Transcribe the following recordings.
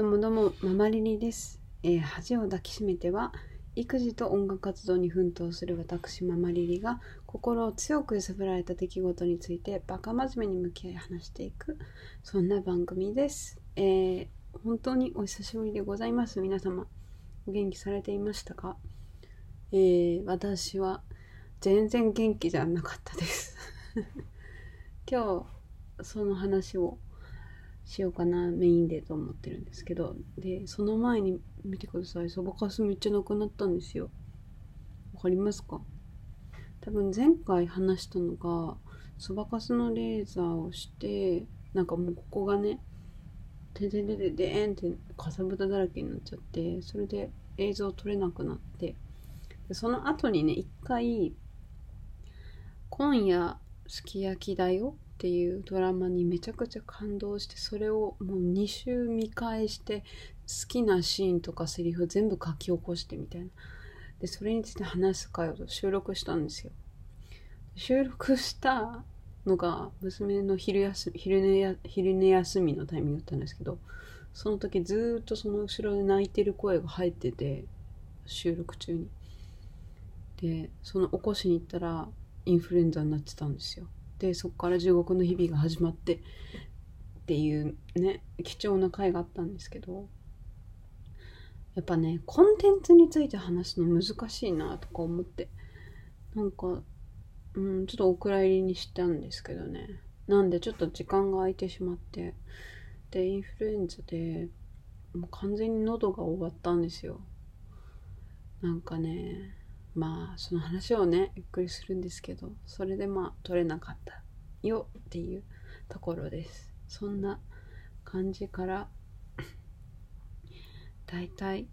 どうもどうも、ママリリです。えー恥を抱きしめては、育児と音楽活動に奮闘する私、ママリリが、心を強く揺さぶられた出来事について、バカ真面目に向き合い話していく、そんな番組です。えー本当にお久しぶりでございます、皆様。お元気されていましたか？えー私は、全然元気じゃなかったです。今日、その話をしようかなメインでと思ってるんですけど。でその前に見てください。そばかすめっちゃなくなったんですよ。わかりますか？多分前回話したのがそばかすのレーザーをしてなんかもうここがねてででででーんってかさぶただらけになっちゃってそれで映像撮れなくなって。でその後にね一回「今夜すき焼きだよ」っていうドラマにめちゃくちゃ感動してそれをもう2週見返して好きなシーンとかセリフ全部書き起こしてみたいな。でそれについて話す会を収録したんですよ。収録したのが娘の昼休み昼寝や昼寝休みのタイミングだったんですけどその時ずっとその後ろで泣いてる声が入ってて収録中に。でその起こしに行ったらインフルエンザになってたんですよ。でそこから地獄の日々が始まってっていうね貴重な回があったんですけどやっぱねコンテンツについて話すの難しいなとか思ってなんかうんちょっとお蔵入りにしたんですけどね。なんでちょっと時間が空いてしまってでインフルエンザでもう完全に喉が終わったんですよ。なんかねまあその話をねゆっくりするんですけどそれでまあ取れなかったよっていうところです。そんな感じからだいい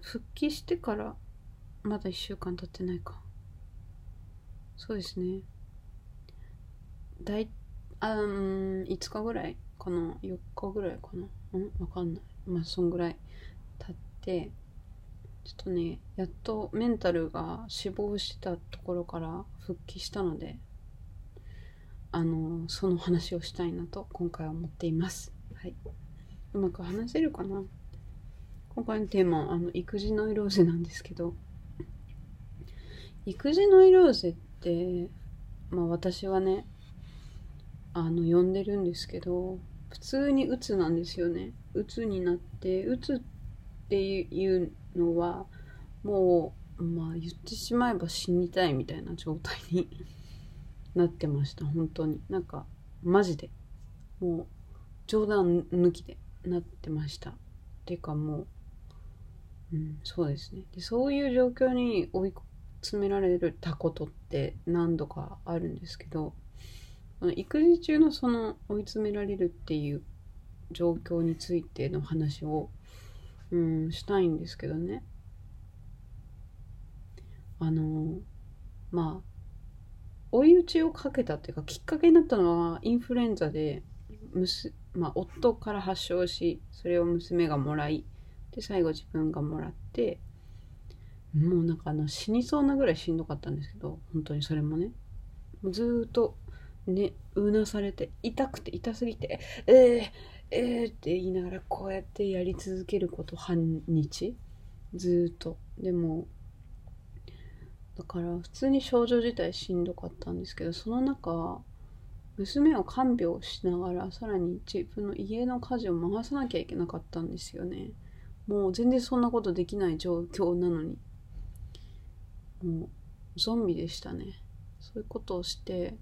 復帰してからまだ1週間経ってないか。そうですね。だいあうん5日ぐらいかな？4日ぐらいかな？うん？わかんない。まあそんぐらい経ってちょっとねやっとメンタルが死亡したところから復帰したのであのその話をしたいなと今回は思っています。はい。うまく話せるかな？今回のテーマはあの育児ノイローゼなんですけど育児ノイローゼってまあ私はねあの呼んでるんですけど普通にうつなんですよね。うつになってうつっていうのはもうまあ言ってしまえば死にたいみたいな状態になってました。本当に。なんかマジで。もう冗談抜きでなってました。てかもう、うん、そうですね。でそういう状況に追い詰められたことって何度かあるんですけど育児中のその追い詰められるっていう状況についての話をうん、したいんですけどね。あの、まあ、追い打ちをかけたっていうか、きっかけになったのは、インフルエンザで、むすまあ、夫から発症し、それを娘がもらい、で、最後自分がもらって、もうなんかあの、死にそうなぐらいしんどかったんですけど、本当にそれもね。ずっと、ね、うなされて、痛くて痛すぎて、えー、えーって言いながらこうやってやり続けること半日？ずっと。でもだから普通に症状自体しんどかったんですけどその中娘を看病しながらさらに自分の家の家事を回さなきゃいけなかったんですよね。もう全然そんなことできない状況なのに。もうゾンビでしたね。そういうことをして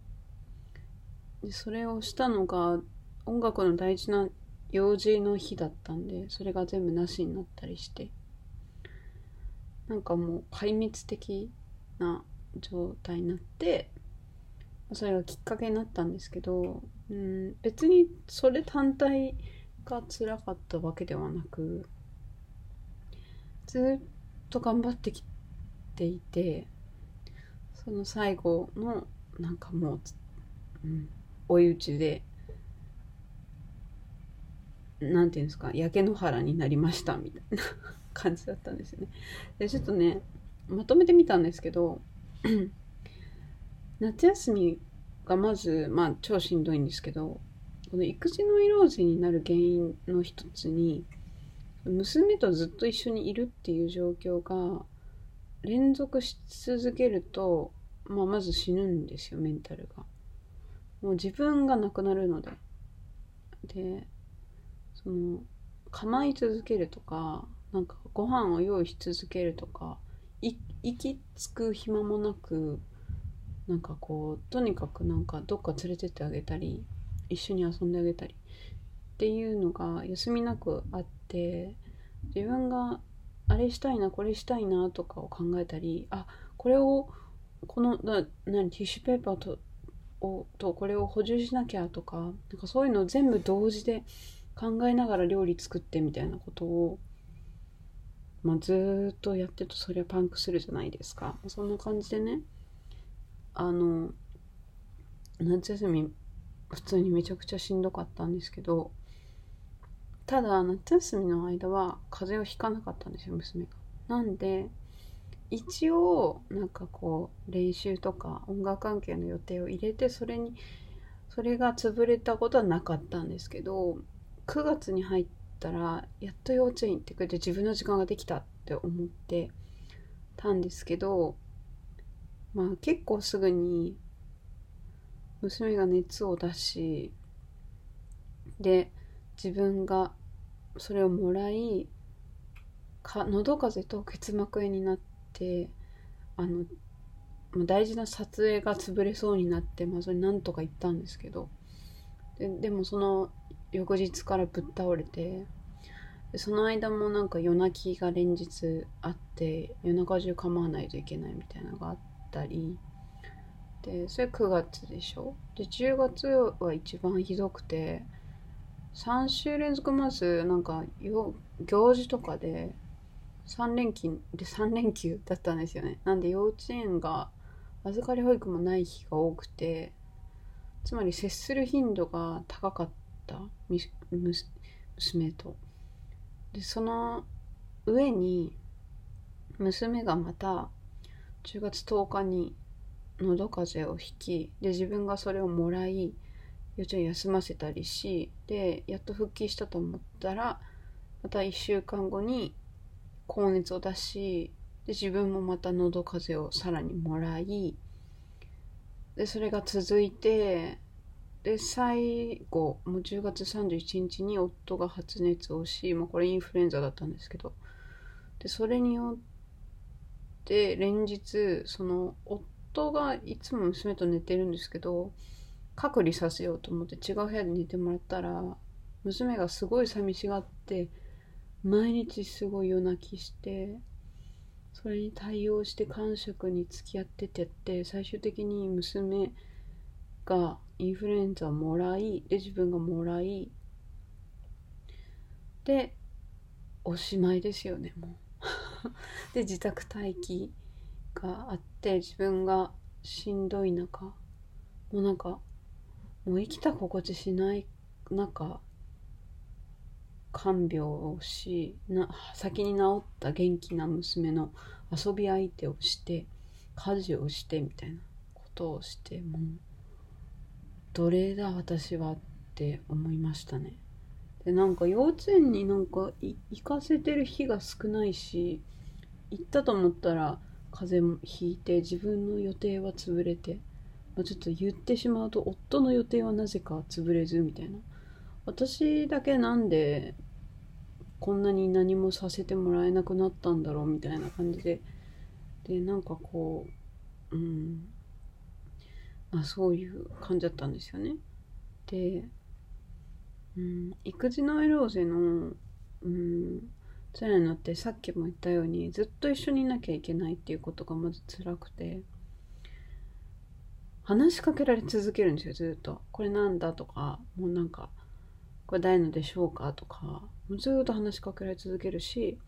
でそれをしたのが音楽の大事な用事の日だったんでそれが全部なしになったりして。なんかもう壊滅的な状態になってそれがきっかけになったんですけど、うん、別にそれ単体が辛かったわけではなくずっと頑張ってきていてその最後のなんかもう、うん、追い打ちでなんていうんですか焼け野原になりましたみたいな感じだったんですよねでちょっとねまとめてみたんですけど 夏休みがまずまあ超しんどいんですけどこの育児ノイローゼになる原因の一つに娘とずっと一緒にいるっていう状況が連続し続けると、まあ、まず死ぬんですよメンタルが。もう自分がなくなるので。でその構い続けるとかなんかご飯を用意し続けるとか息つく暇もなくなんかこうとにかくなんかどっか連れてってあげたり一緒に遊んであげたりっていうのが休みなくあって自分があれしたいなこれしたいなとかを考えたりあこれをこのな何ティッシュペーパーとをとこれを補充しなきゃとかなんかそういうのを全部同時で考えながら料理作ってみたいなことを、まあ、ずっとやってるとそりゃパンクするじゃないですかそんな感じでねあの夏休み普通にめちゃくちゃしんどかったんですけどただ夏休みの間は風邪をひかなかったんですよ娘が。なんで一応なんかこう練習とか音楽関係の予定を入れてそれにそれが潰れたことはなかったんですけど9月に入ったらやっと幼稚園行ってくれて自分の時間ができたって思ってたんですけどまあ結構すぐに娘が熱を出しで自分がそれをもらいか喉風邪と結膜炎になってあの大事な撮影が潰れそうになって、まあ、それなんとか行ったんですけどででもその翌日からぶっ倒れてその間もなんか夜泣きが連日あって夜中中構わないといけないみたいなのがあったりでそれ9月でしょ？で10月は一番ひどくて3週連続まずなんか行事とかで3連休で3連休だったんですよね。なんで幼稚園が預かり保育もない日が多くてつまり接する頻度が高かった。た娘と。でその上に娘がまた10月10日に喉風邪をひきで自分がそれをもらい幼稚園休ませたりしでやっと復帰したと思ったらまた1週間後に高熱を出しで自分もまた喉風邪をさらにもらいでそれが続いてで最後もう10月31日に夫が発熱をし、まあ、これインフルエンザだったんですけどでそれによって連日その夫がいつも娘と寝てるんですけど隔離させようと思って違う部屋で寝てもらったら娘がすごい寂しがって毎日すごい夜泣きしてそれに対応して感触に付き合っててって最終的に娘がインフルエンザをもらいで自分がもらいでおしまいですよねもう。で自宅待機があって自分がしんどい中もうなんかもう生きた心地しない中看病をしな先に治った元気な娘の遊び相手をして家事をしてみたいなことをしてもう奴隷だ私はって思いましたね。でなんか幼稚園になんか行かせてる日が少ないし行ったと思ったら風邪もひいて自分の予定は潰れて、まあ、ちょっと言ってしまうと夫の予定はなぜか潰れずみたいな。私だけなんでこんなに何もさせてもらえなくなったんだろうみたいな感じで。でなんかこううんまあそういう感じだったんですよね。で、うん、育児ノイローゼのうん辛いのってさっきも言ったようにずっと一緒にいなきゃいけないっていうことがまず辛くて話しかけられ続けるんですよずっと。これなんだとかもうなんかこれ誰のでしょうかとかずっと話しかけられ続けるし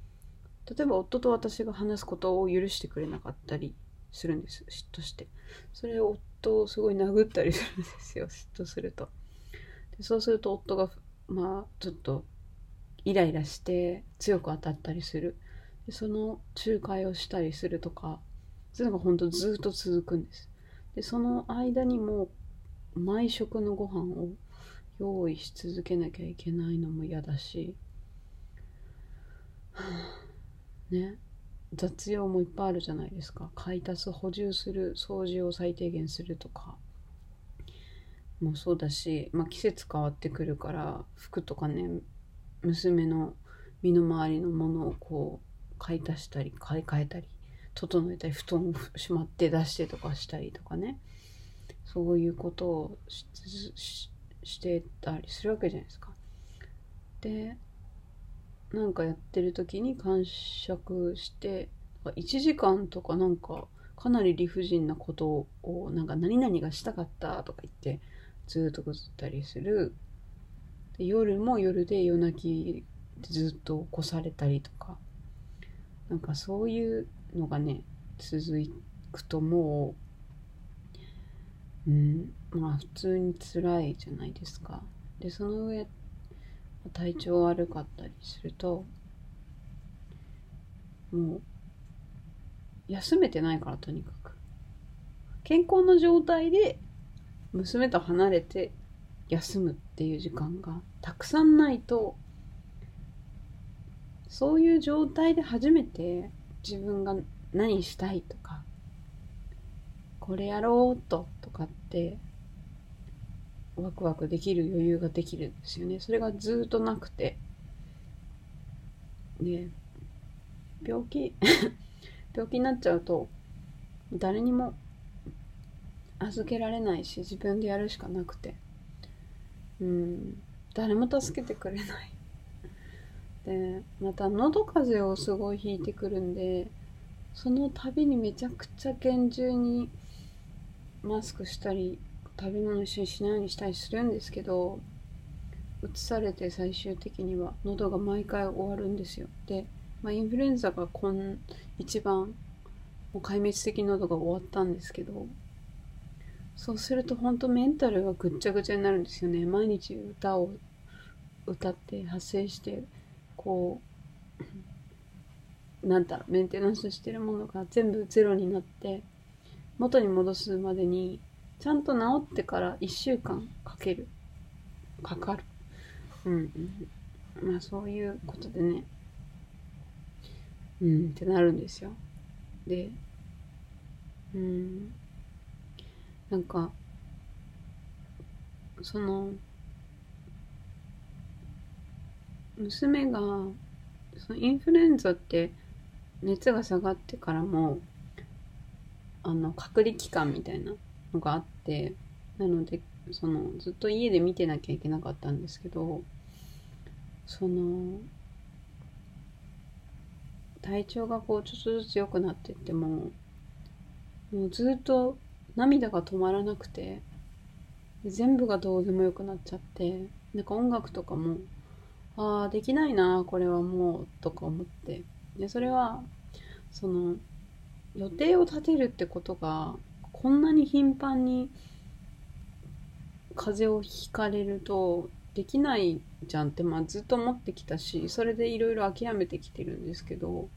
例えば夫と私が話すことを許してくれなかったりするんです嫉妬して。それを夫をすごい殴ったりするんですよ嫉妬すると。でそうすると夫がまあちょっとイライラして強く当たったりする。でその仲介をしたりするとかそういうのが本当ずっと続くんです。でその間にも毎食のご飯を用意し続けなきゃいけないのも嫌だし、は あね。雑用もいっぱいあるじゃないですか。買い足す補充する掃除を最低限するとか。もそうだし、まあ、季節変わってくるから服とかね娘の身の回りのものをこう買い足したり買い替えたり整えたり布団をしまって出してとかしたりとかね。そういうことをしてたりするわけじゃないですか。でなんかやってる時に感触して1時間とかなんかかなり理不尽なことをなんか何々がしたかったとか言ってずっとぐずったりする。夜も夜で夜泣きずっと起こされたりとか。なんかそういうのがね続くともううんまあ普通に辛いじゃないですか。でその上体調悪かったりするともう休めてないからとにかく。健康な状態で娘と離れて休むっていう時間がたくさんないとそういう状態で初めて自分が何したいとかこれやろうととかってワクワクできる余裕ができるんですよね。それがずっとなくて。で病気 病気になっちゃうと誰にも預けられないし自分でやるしかなくて。うん。誰も助けてくれない。でまた喉風邪をすごいひいてくるんでその度にめちゃくちゃ厳重にマスクしたり食べ物一緒にしないようにしたりするんですけど移されて最終的には喉が毎回終わるんですよ。で、まあ、インフルエンザがこん一番もう壊滅的喉が終わったんですけどそうすると本当メンタルがぐっちゃぐちゃになるんですよね。毎日歌を歌って発声してこうなんだメンテナンスしてるものが全部ゼロになって元に戻すまでにちゃんと治ってから1週間かける。かかる。うん。まあそういうことでね。うん。ってなるんですよ。でうん。なんかその娘がそのインフルエンザって熱が下がってからもあの隔離期間みたいなのがあってなのでそのずっと家で見てなきゃいけなかったんですけどその体調がこうちょっとずつ良くなってってももうずっと涙が止まらなくて全部がどうでもよくなっちゃってなんか音楽とかもああできないなこれはもうとか思って。でそれはその予定を立てるってことがこんなに頻繁に風邪をひかれるとできないじゃんって、まあ、ずっと思ってきたしそれでいろいろ諦めてきてるんですけど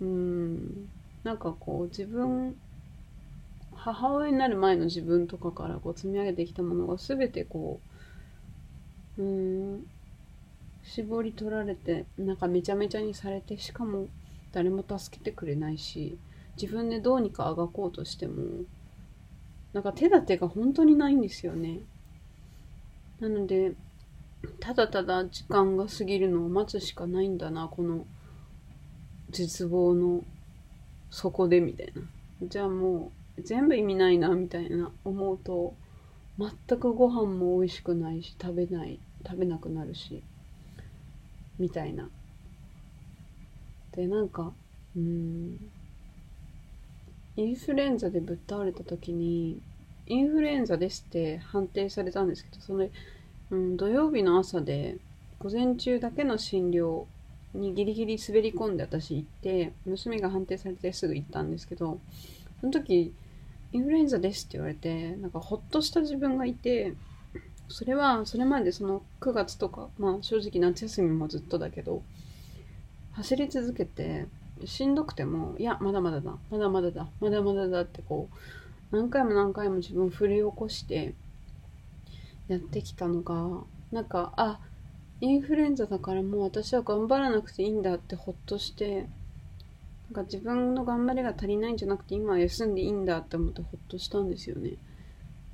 うんなんかこう自分母親になる前の自分とかからこう積み上げてきたものが全てこううん絞り取られてなんかめちゃめちゃにされてしかも誰も助けてくれないし自分でどうにかあがこうとしてもなんか手立てが本当にないんですよね。なのでただただ時間が過ぎるのを待つしかないんだなこの絶望の底でみたいな。じゃあもう全部意味ないなみたいな思うと全くご飯も美味しくないし食べない食べなくなるしみたいな。でなんかうん。インフルエンザでぶっ倒れた時にインフルエンザですって判定されたんですけどその、うん、土曜日の朝で午前中だけの診療にギリギリ滑り込んで私行って娘が判定されてすぐ行ったんですけどその時インフルエンザですって言われてなんかほっとした自分がいてそれはそれまでその9月とかまあ正直夏休みもずっとだけど走り続けてしんどくても、いや、まだまだだ、まだまだだ、まだまだだってこう、何回も何回も自分を振り起こして、やってきたのがなんかあインフルエンザだからもう私は頑張らなくていいんだってほっとしてなんか自分の頑張りが足りないんじゃなくて今は休んでいいんだって思ってほっとしたんですよね、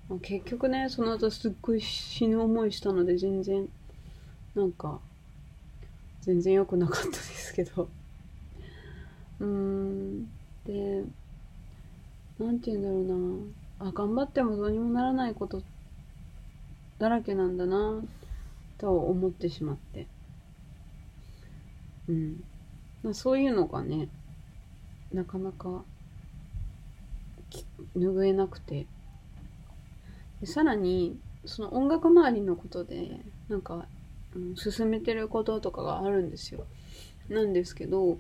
まあ、結局ねその後すっごい死ぬ思いしたので全然なんか全然良くなかったですけど。うーん。でなんて言うんだろうな。あ頑張ってもどうにもならないことだらけなんだなと思ってしまって。うん。そういうのがねなかなか拭えなくて。でさらにその音楽周りのことでなんか、うん、進めてることとかがあるんですよ。なんですけど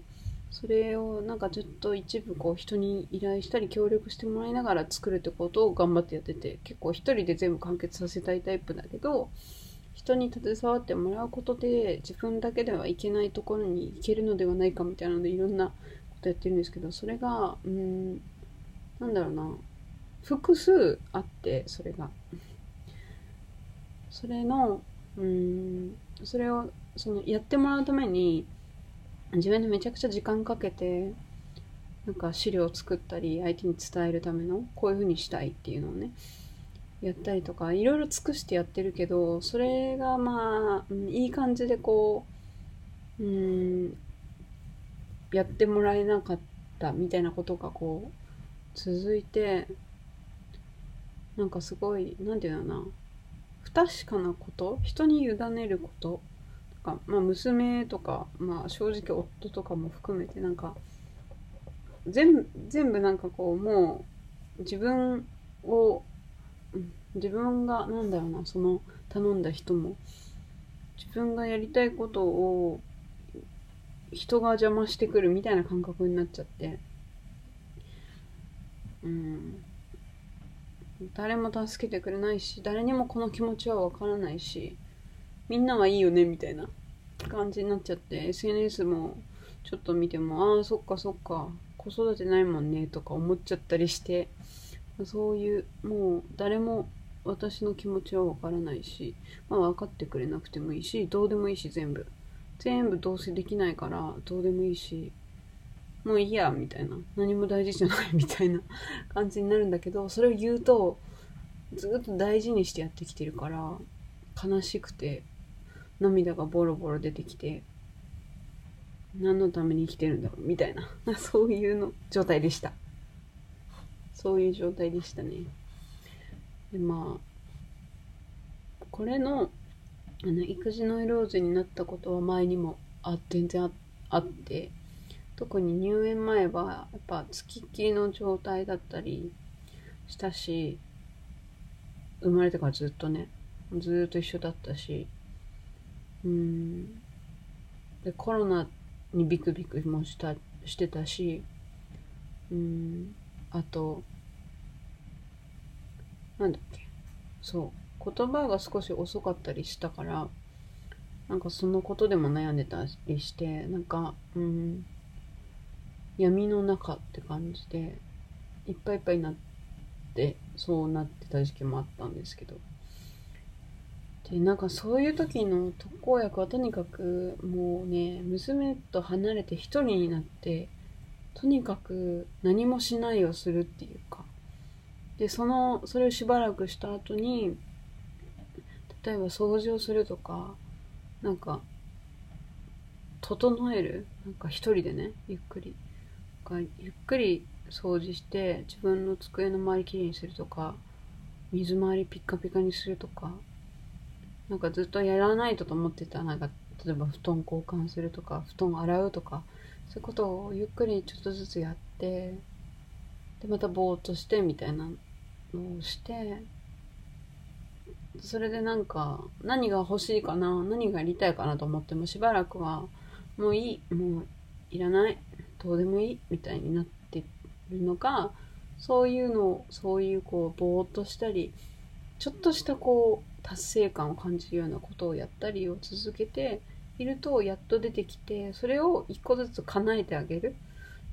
それをなんかちょっと一部こう人に依頼したり協力してもらいながら作るってことを頑張ってやってて結構一人で全部完結させたいタイプだけど人に携わってもらうことで自分だけではいけないところに行けるのではないかみたいなのでいろんなことやってるんですけどそれがうんなんだろうな。複数あってそれが。それのうんそれをそのやってもらうために自分でめちゃくちゃ時間かけてなんか資料を作ったり相手に伝えるためのこういう風にしたいっていうのをねやったりとかいろいろ尽くしてやってるけどそれがまあ、いい感じでこううんやってもらえなかったみたいなことがこう続いてなんかすごい何て言うのかな不確かなこと人に委ねることか、まあ、娘とか、まあ、正直夫とかも含めてなんか全部全部なんかこうもう自分を自分がなんだろうなその頼んだ人も自分がやりたいことを人が邪魔してくるみたいな感覚になっちゃってうん誰も助けてくれないし誰にもこの気持ちはわからないしみんなはいいよねみたいな。感じになっちゃって SNS もちょっと見てもああそっかそっか。子育てないもんねとか思っちゃったりして。そういうもう誰も私の気持ちはわからないし、まあ、分かってくれなくてもいいしどうでもいいし全部。全部どうせできないからどうでもいいしもういいやみたいな。何も大事じゃないみたいな 感じになるんだけどそれを言うとずっと大事にしてやってきてるから悲しくて。涙がボロボロ出てきて何のために生きてるんだろうみたいな。そういうの状態でした。そういう状態でしたね。でまあこれのあの育児ノイローゼになったことは前にもあ全然あって特に入園前はやっぱ付きっきりの状態だったりしたし生まれてからずっとねずっと一緒だったしうん。でコロナにビクビクもしたしてたしうん。あとなんだっけ。そう。言葉が少し遅かったりしたからなんかそのことでも悩んでたりしてなんかうん。闇の中って感じでいっぱいいっぱいになってそうなってた時期もあったんですけど。でなんかそういう時の特効薬はとにかくもうね娘と離れて一人になってとにかく何もしないをするっていうか。でそのそれをしばらくした後に例えば掃除をするとかなんか整えるなんか一人でねゆっくり。ゆっくり掃除して自分の机の周りきれいにするとか水回りピッカピカにするとかなんかずっとやらないとと思ってた。なんか例えば布団交換するとか布団洗うとかそういうことをゆっくりちょっとずつやってでまたぼーっとしてみたいなのをしてそれでなんか何が欲しいかな何がやりたいかなと思ってもしばらくはもういいもういらないどうでもいいみたいになってるのかそういうのをそういうこうぼーっとしたりちょっとしたこう達成感を感じるようなことをやったりを続けているとやっと出てきてそれを一個ずつ叶えてあげる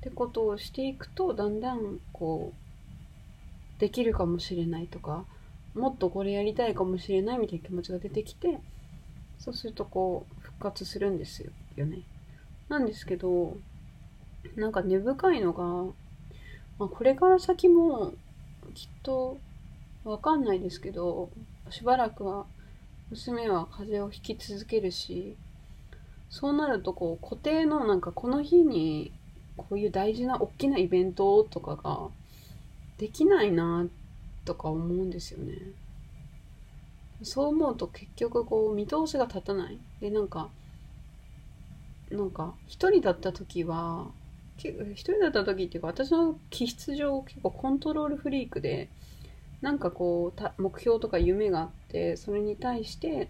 ってことをしていくとだんだんこうできるかもしれないとかもっとこれやりたいかもしれないみたいな気持ちが出てきてそうするとこう復活するんですよね。なんですけどなんか根深いのが、まあ、これから先もきっとわかんないですけどしばらくは娘は風邪をひき続けるしそうなるとこう固定のなんかこの日にこういう大事な大きなイベントとかができないなとか思うんですよね。そう思うと結局こう見通しが立たない。で、なんか、なんか一人だった時は、一人だった時っていうか私の気質上結構コントロールフリークで、なんかこう目標とか夢があってそれに対して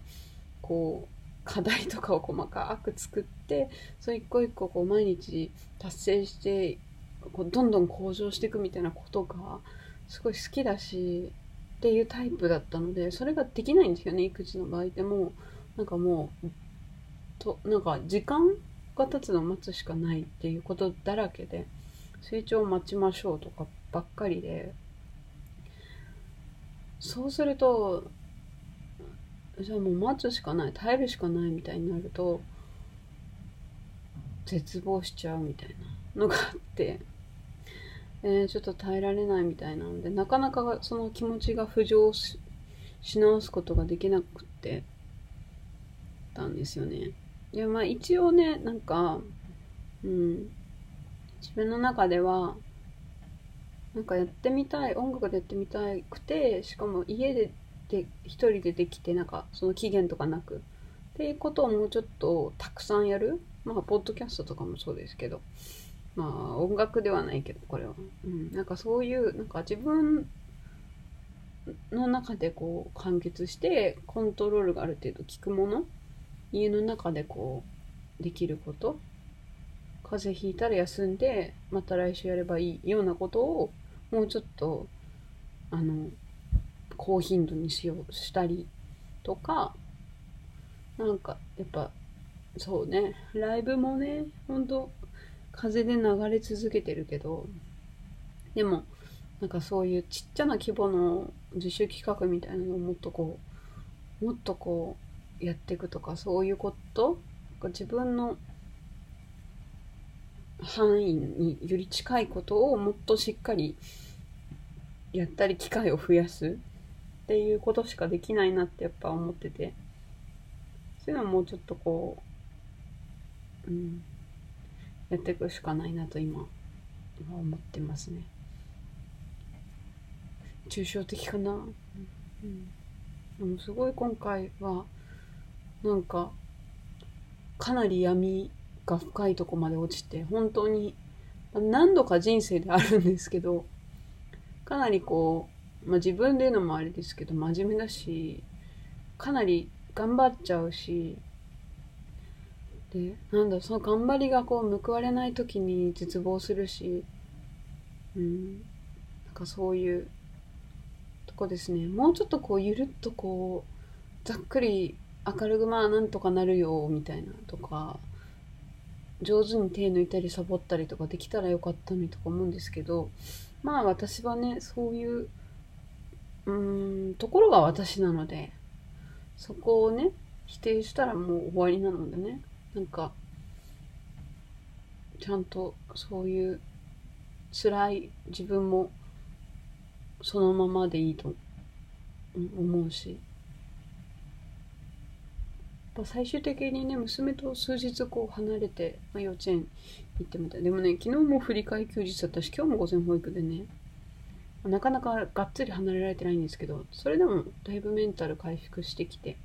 こう課題とかを細かく作ってそれ一個一個こう毎日達成してこうどんどん向上していくみたいなことがすごい好きだしっていうタイプだったのでそれができないんですよね育児の場合でも。なんかもうとなんか時間が経つのを待つしかないっていうことだらけで成長を待ちましょうとかばっかりでそうするとじゃあもう待つしかない耐えるしかないみたいになると絶望しちゃうみたいなのがあって、えー、ちょっと耐えられないみたいなのでなかなかその気持ちが浮上し直すことができなくってたんですよね。いやまあ一応ねなんかうん自分の中ではなんかやってみたい音楽でやってみたくてしかも家でで一人でできてなんかその期限とかなく。っていうことをもうちょっとたくさんやる。まあポッドキャストとかもそうですけど。まあ音楽ではないけどこれは、うん、なんかそういうなんか自分の中でこう完結してコントロールがある程度効くもの。家の中でこうできること。風邪ひいたら休んでまた来週やればいいようなことをもうちょっとあの高頻度にしようしたりとかなんかやっぱそうねライブもねほんと風で流れ続けてるけどでもなんかそういうちっちゃな規模の自主企画みたいなのをもっとこうもっとこうやっていくとかそういうこと自分の範囲により近いことをもっとしっかりやったり機会を増やすっていうことしかできないなってやっぱ思ってて。そういうのはもうちょっとこう、うん、やっていくしかないなと今思ってますね。抽象的かな、うん、でもすごい今回はなんかかなり闇が深いとこまで落ちて本当に何度か人生であるんですけどかなりこうまあ、自分で言うのもあれですけど真面目だしかなり頑張っちゃうしでなんだその頑張りがこう報われない時に絶望するしうんなんかそういうとこですね。もうちょっとこうゆるっとこうざっくり明るくまあなんとかなるよみたいなとか上手に手抜いたりサボったりとかできたらよかったのにとか思うんですけどまあ私はねそういううん、ところが私なので、そこをね、否定したらもう終わりなのでね、なんか、ちゃんとそういう辛い自分もそのままでいいと思うし、最終的にね、娘と数日こう離れて、まあ、幼稚園行ってみた。い。でもね、昨日も振り替え休日だったし、今日も午前保育でね、なかなかがっつり離れられてないんですけどそれでもだいぶメンタル回復してきて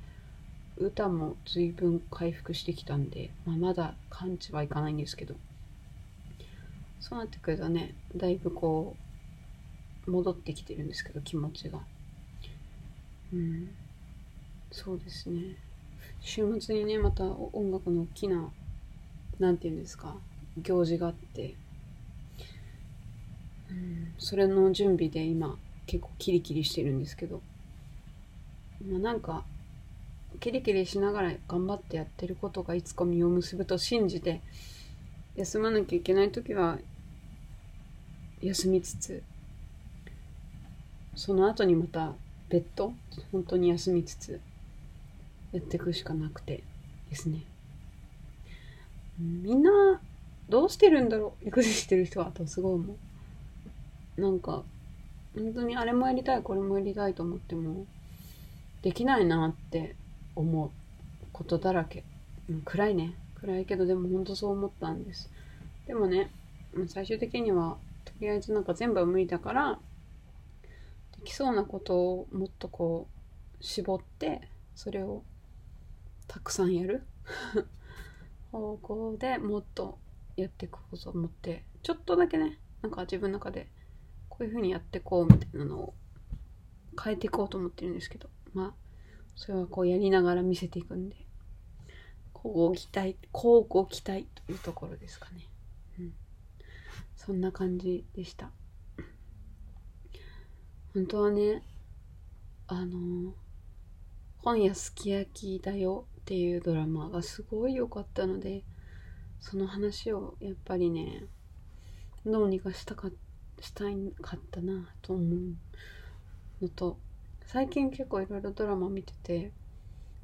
歌も随分回復してきたんで、まあ、まだ完治はいかないんですけどそうなってくるとねだいぶこう戻ってきてるんですけど気持ちが。うん。そうですね。週末にねまた音楽の大きな何て言うんですか行事があって。うんそれの準備で今結構キリキリしてるんですけど、まあ、なんかキリキリしながら頑張ってやってることがいつか実を結ぶと信じて休まなきゃいけない時は休みつつその後にまた別途本当に休みつつやっていくしかなくてですね。みんなどうしてるんだろう？育児してる人はとすごい思う。なんか本当にあれもやりたいこれもやりたいと思ってもできないなって思うことだらけ、うん、暗いね。暗いけどでも本当そう思ったんです。でもね最終的にはとりあえずなんか全部は無理だからできそうなことをもっとこう絞ってそれをたくさんやる？方向でもっとやっていこうと思って。ちょっとだけねなんか自分の中でこういう風にやっていこうみたいなのを変えていこうと思ってるんですけど。まあそれはこうやりながら見せていくんで。交互期待交互期待というところですかね。うん。そんな感じでした。本当はねあの今夜すき焼きだよ。っていうドラマがすごい良かったのでその話をやっぱりねどうにかしたかしたいかったなと思うのと最近結構いろいろドラマ見てて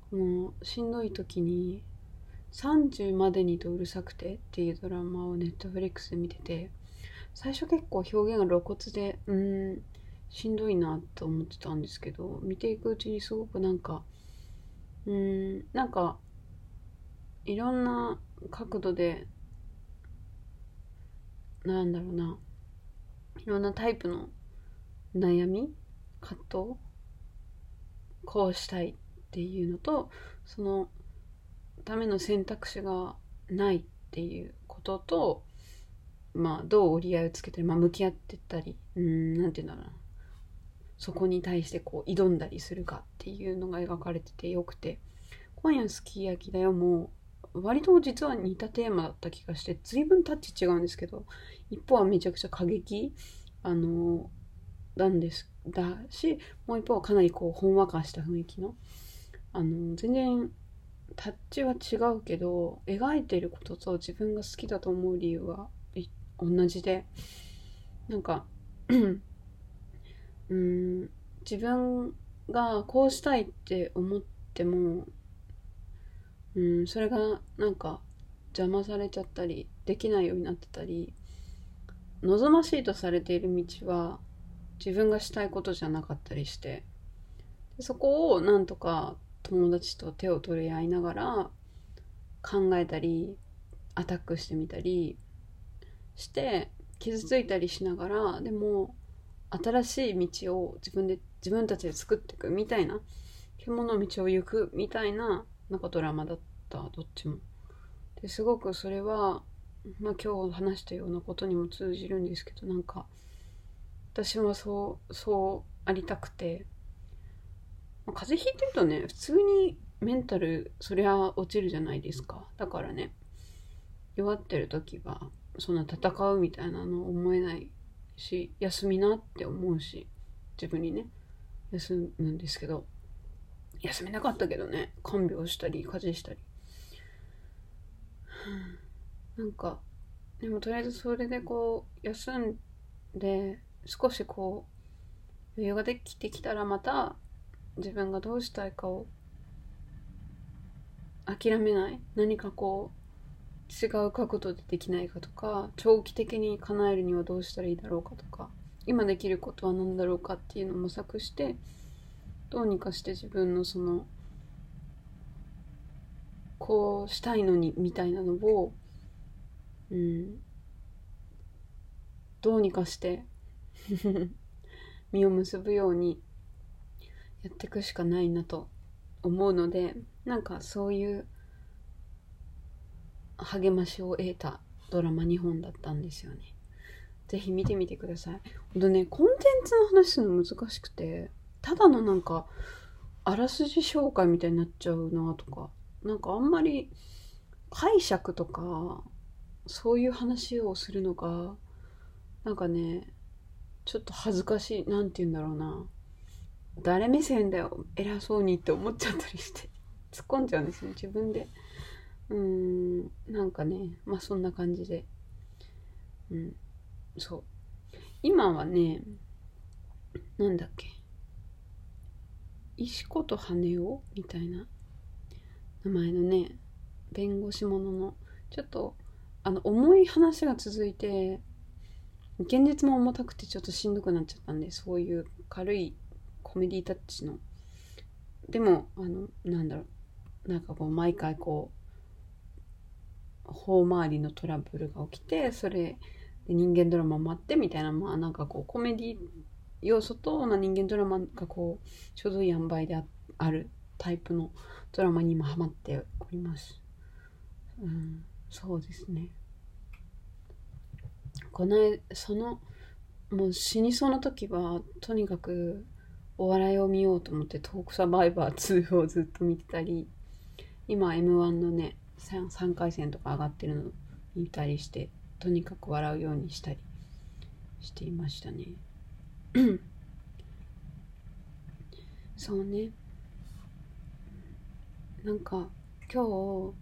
もうしんどい時に「30までにとうるさくて」っていうドラマをネットフリックスで見てて最初結構表現が露骨でうんしんどいなと思ってたんですけど見ていくうちにすごくなんかうん。なんかいろんな角度でなんだろうな。いろんなタイプの悩み葛藤こうしたいっていうのとそのための選択肢がないっていうこととまあどう折り合いをつけて、まあ、向き合ってったりうんなんて言うんだろうな。そこに対してこう挑んだりするかっていうのが描かれててよくて。今夜すき焼きだよ。もう割と実は似たテーマだった気がして随分タッチ違うんですけど一方はめちゃくちゃ過激あのなんですだしもう一方はかなりこうほんわかした雰囲気の。あの全然タッチは違うけど描いてることと自分が好きだと思う理由は同じで。なんかうん。自分がこうしたいって思ってもうんそれがなんか邪魔されちゃったりできないようになってたり望ましいとされている道は自分がしたいことじゃなかったりしてでそこをなんとか友達と手を取り合いながら考えたりアタックしてみたりして傷ついたりしながらでも新しい道を自分で自分たちで作っていくみたいな獣の道を行くみたいななんかドラマだったどっちも。ですごくそれは、まあ、今日話したようなことにも通じるんですけどなんか私はそうそうありたくて、まあ、風邪ひいてるとね普通にメンタルそりゃ落ちるじゃないですかだからね弱ってる時はそんな戦うみたいなの思えないし休みなって思うし自分にね休むんですけど休めなかったけどね看病したり家事したり。なんかでもとりあえずそれでこう休んで少しこう余裕ができてきたらまた自分がどうしたいかを諦めない。何かこう違う角度でできないかとか長期的に叶えるにはどうしたらいいだろうかとか今できることは何だろうかっていうのを模索してどうにかして自分のそのこうしたいのにみたいなのをうんどうにかして 実を結ぶようにやっていくしかないなと思うのでなんかそういう励ましを得たドラマ2本だったんですよね。ぜひ見てみてください。ほんとね、コンテンツの話するの難しくて、ただのなんか、あらすじ紹介みたいになっちゃうなとか、なんかあんまり解釈とか、そういう話をするのが、なんかね、ちょっと恥ずかしい、なんて言うんだろうな。誰目線だよ、偉そうにって思っちゃったりして、突っ込んじゃうんですね、自分で。うん、なんかね、まあそんな感じで。うん、そう。今はね、なんだっけ。石子と羽男みたいな名前のね弁護士もののちょっとあの重い話が続いて現実も重たくてちょっとしんどくなっちゃったんでそういう軽いコメディタッチのでもあのなんだろうなんかこう毎回こう法回りのトラブルが起きてそれで人間ドラマもあってみたいなまあなんかこうコメディ要素と、まあ、人間ドラマがこうちょうどいい塩梅であるタイプのドラマに今ハマっております。うん、そうですね。このそのもう死にそうな時はとにかくお笑いを見ようと思ってトークサバイバー2をずっと見てたり今 m 1のね 3, 回戦とか上がってるの見たりしてとにかく笑うようにしたりしていましたね。そうねなんか今日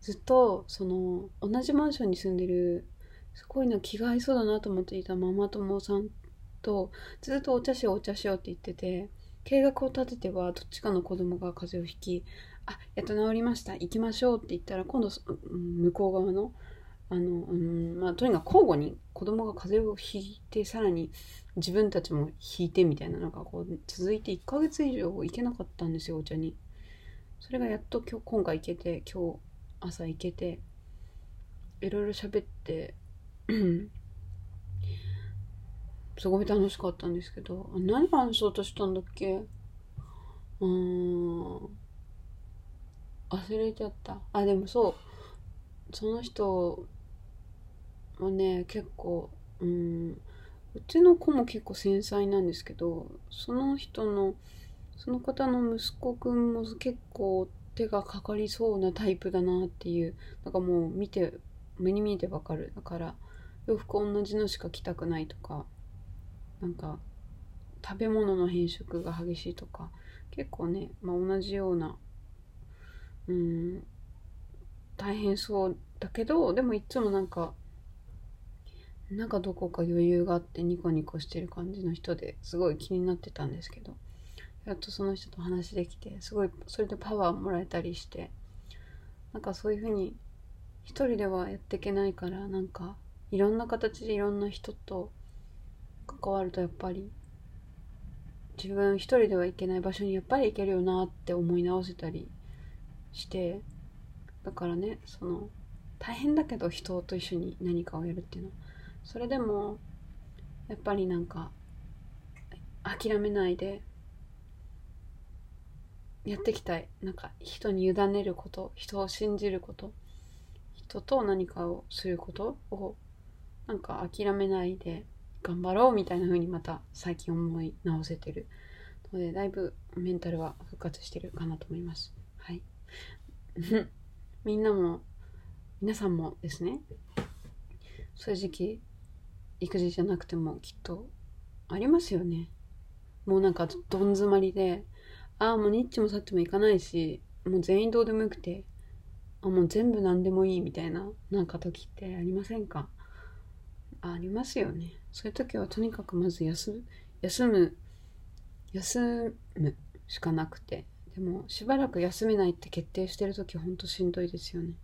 ずっとその同じマンションに住んでるすごいな気が合いそうだなと思っていたママ友さんとずっとお茶しようお茶しようって言ってて計画を立ててはどっちかの子供が風邪をひきあやっと治りました。行きましょうって言ったら今度向こう側のあの、うんまあ、とにかく交互に子供が風邪をひいてさらに自分たちも引いてみたいなのがこう続いて1ヶ月以上行けなかったんですよお茶に。それがやっと今日今回行けて今日朝行けていろいろ喋ってすごい楽しかったんですけど何話そうとしたんだっけ？うん忘れちゃった。あでもそう。その人はね結構うんうちの子も結構繊細なんですけどその人のその方の息子くんも結構手がかかりそうなタイプだなっていうなんかもう見て目に見えてわかる。だから洋服同じのしか着たくないとかなんか食べ物の変色が激しいとか結構ね、まあ、同じようなうん。大変そうだけどでもいつもなんかなんかどこか余裕があってニコニコしてる感じの人ですごい気になってたんですけどやっとその人と話できてすごいそれでパワーもらえたりしてなんかそういう風に一人ではやっていけないからなんかいろんな形でいろんな人と関わるとやっぱり自分一人では行けない場所にやっぱり行けるよなって思い直せたりしてだからねその大変だけど人と一緒に何かをやるっていうの。はそれでもやっぱりなんか諦めないでやっていきたい。なんか人に委ねること人を信じること人と何かをすることをなんか諦めないで頑張ろうみたいな風にまた最近思い直せてる。のでだいぶメンタルは復活してるかなと思います。みんなも皆さんもですねそういう時期育児じゃなくてもきっとありますよね。もうなんかどん詰まりで、ああ、もうニッチもサッチもいかないし、もう全員どうでもよくて、あもう全部何でもいいみたいな、なんか時ってありませんか？ありますよね。そういう時はとにかくまず休休む、休むしかなくて。でもしばらく休めないって決定してる時ほんとしんどいですよね。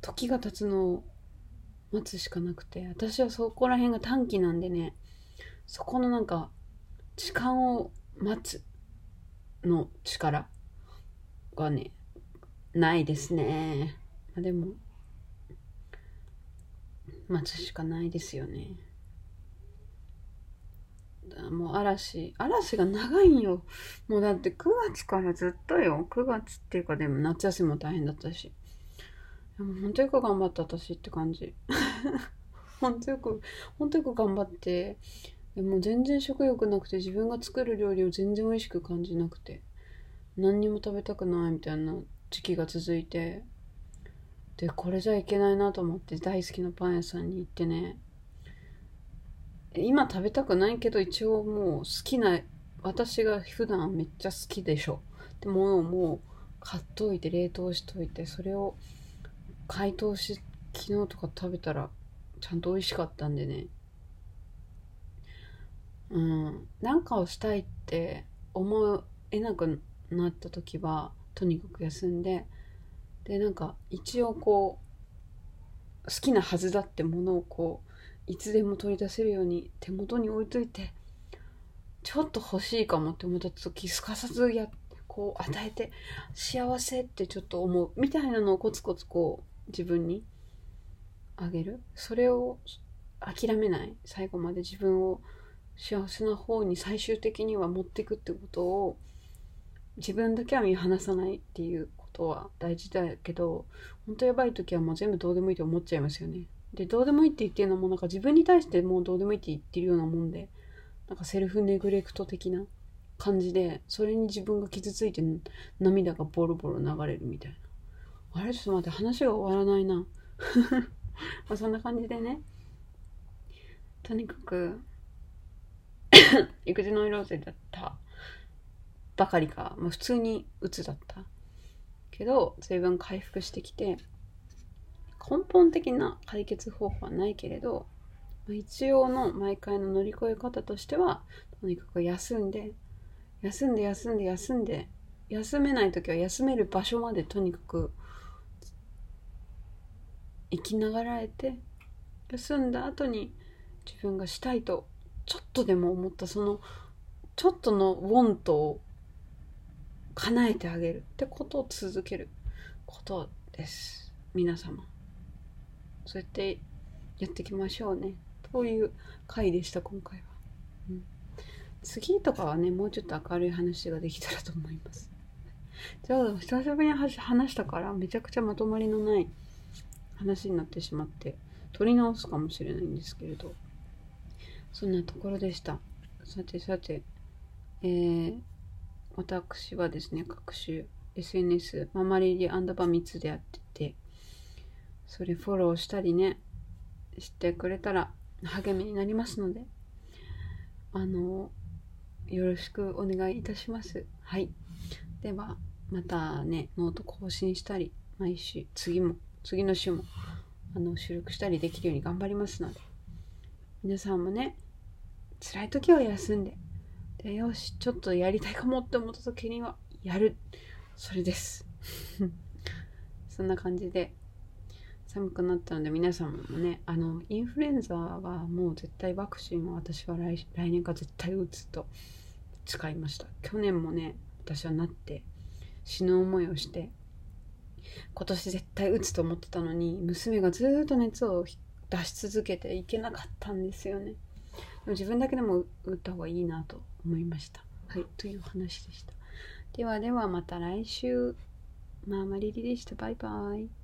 時が経つのを待つしかなくて私はそこら辺が短期なんでねそこのなんか時間を待つの力がねないですね、まあ、でも待つしかないですよねもう嵐嵐が長いんよ。もうだって9月からずっとよ。9月っていうかでも夏休みも大変だったし。でも本当よく頑張った私って感じ。本当よく本当よく頑張って。でも全然食欲なくて自分が作る料理を全然美味しく感じなくて。何にも食べたくないみたいな時期が続いて。でこれじゃいけないなと思って大好きなパン屋さんに行ってね。今食べたくないけど一応もう好きな私が普段めっちゃ好きでしょ。ってものをもう買っといて冷凍しといてそれを解凍し昨日とか食べたらちゃんと美味しかったんでね。うん。なんかをしたいって思えなくなった時はとにかく休んででなんか一応こう好きなはずだってものをこういつでも取り出せるように手元に置いといてちょっと欲しいかもって思った時すかさずやこう与えて幸せってちょっと思うみたいなのをコツコツこう自分にあげる。それを諦めない。最後まで自分を幸せな方に最終的には持っていくってことを自分だけは見放さないっていうことは大事だけど本当やばい時はもう全部どうでもいいと思っちゃいますよね。でどうでもいいって言ってるのもなんか自分に対してもうどうでもいいって言ってるようなもんでなんかセルフネグレクト的な感じでそれに自分が傷ついて涙がボロボロ流れるみたいな。あれちょっと待って話が終わらないな。まあそんな感じでね。とにかく 育児ノイローゼだったばかりか、まあ、普通にうつだった。けど随分回復してきて根本的な解決方法はないけれど、一応の毎回の乗り越え方としてはとにかく休んで休んで休んで休んで休めない時は休める場所までとにかく生きながらえて休んだ後に自分がしたいとちょっとでも思ったそのちょっとのウォントを叶えてあげるってことを続けることです。皆様。そうやってやっていきましょうね。という回でした今回は、うん、次とかはねもうちょっと明るい話ができたらと思います。じゃあ久しぶりに話したからめちゃくちゃまとまりのない話になってしまって取り直すかもしれないんですけれど。そんなところでした。さてさて。えー、私はですね各種 SNS ママリリアンドバ3つでやっててそれフォローしたりねしてくれたら励みになりますのであのよろしくお願いいたします。はい。ではまたねノート更新したり毎週次も次の週もあの収録したりできるように頑張りますので皆さんもね辛い時は休んででよしちょっとやりたいかもって思った時にはやる。それです。そんな感じで寒くなったので皆さんもねあのインフルエンザはもう絶対ワクチンは私は来来年か絶対打つと使いました。去年もね私はなって死ぬ思いをして今年絶対打つと思ってたのに娘がずっと熱を出し続けていけなかったんですよね。でも自分だけでも打った方がいいなと思いました。はいという話でした。ではではまた来週。まあまりりでしたバイバイ。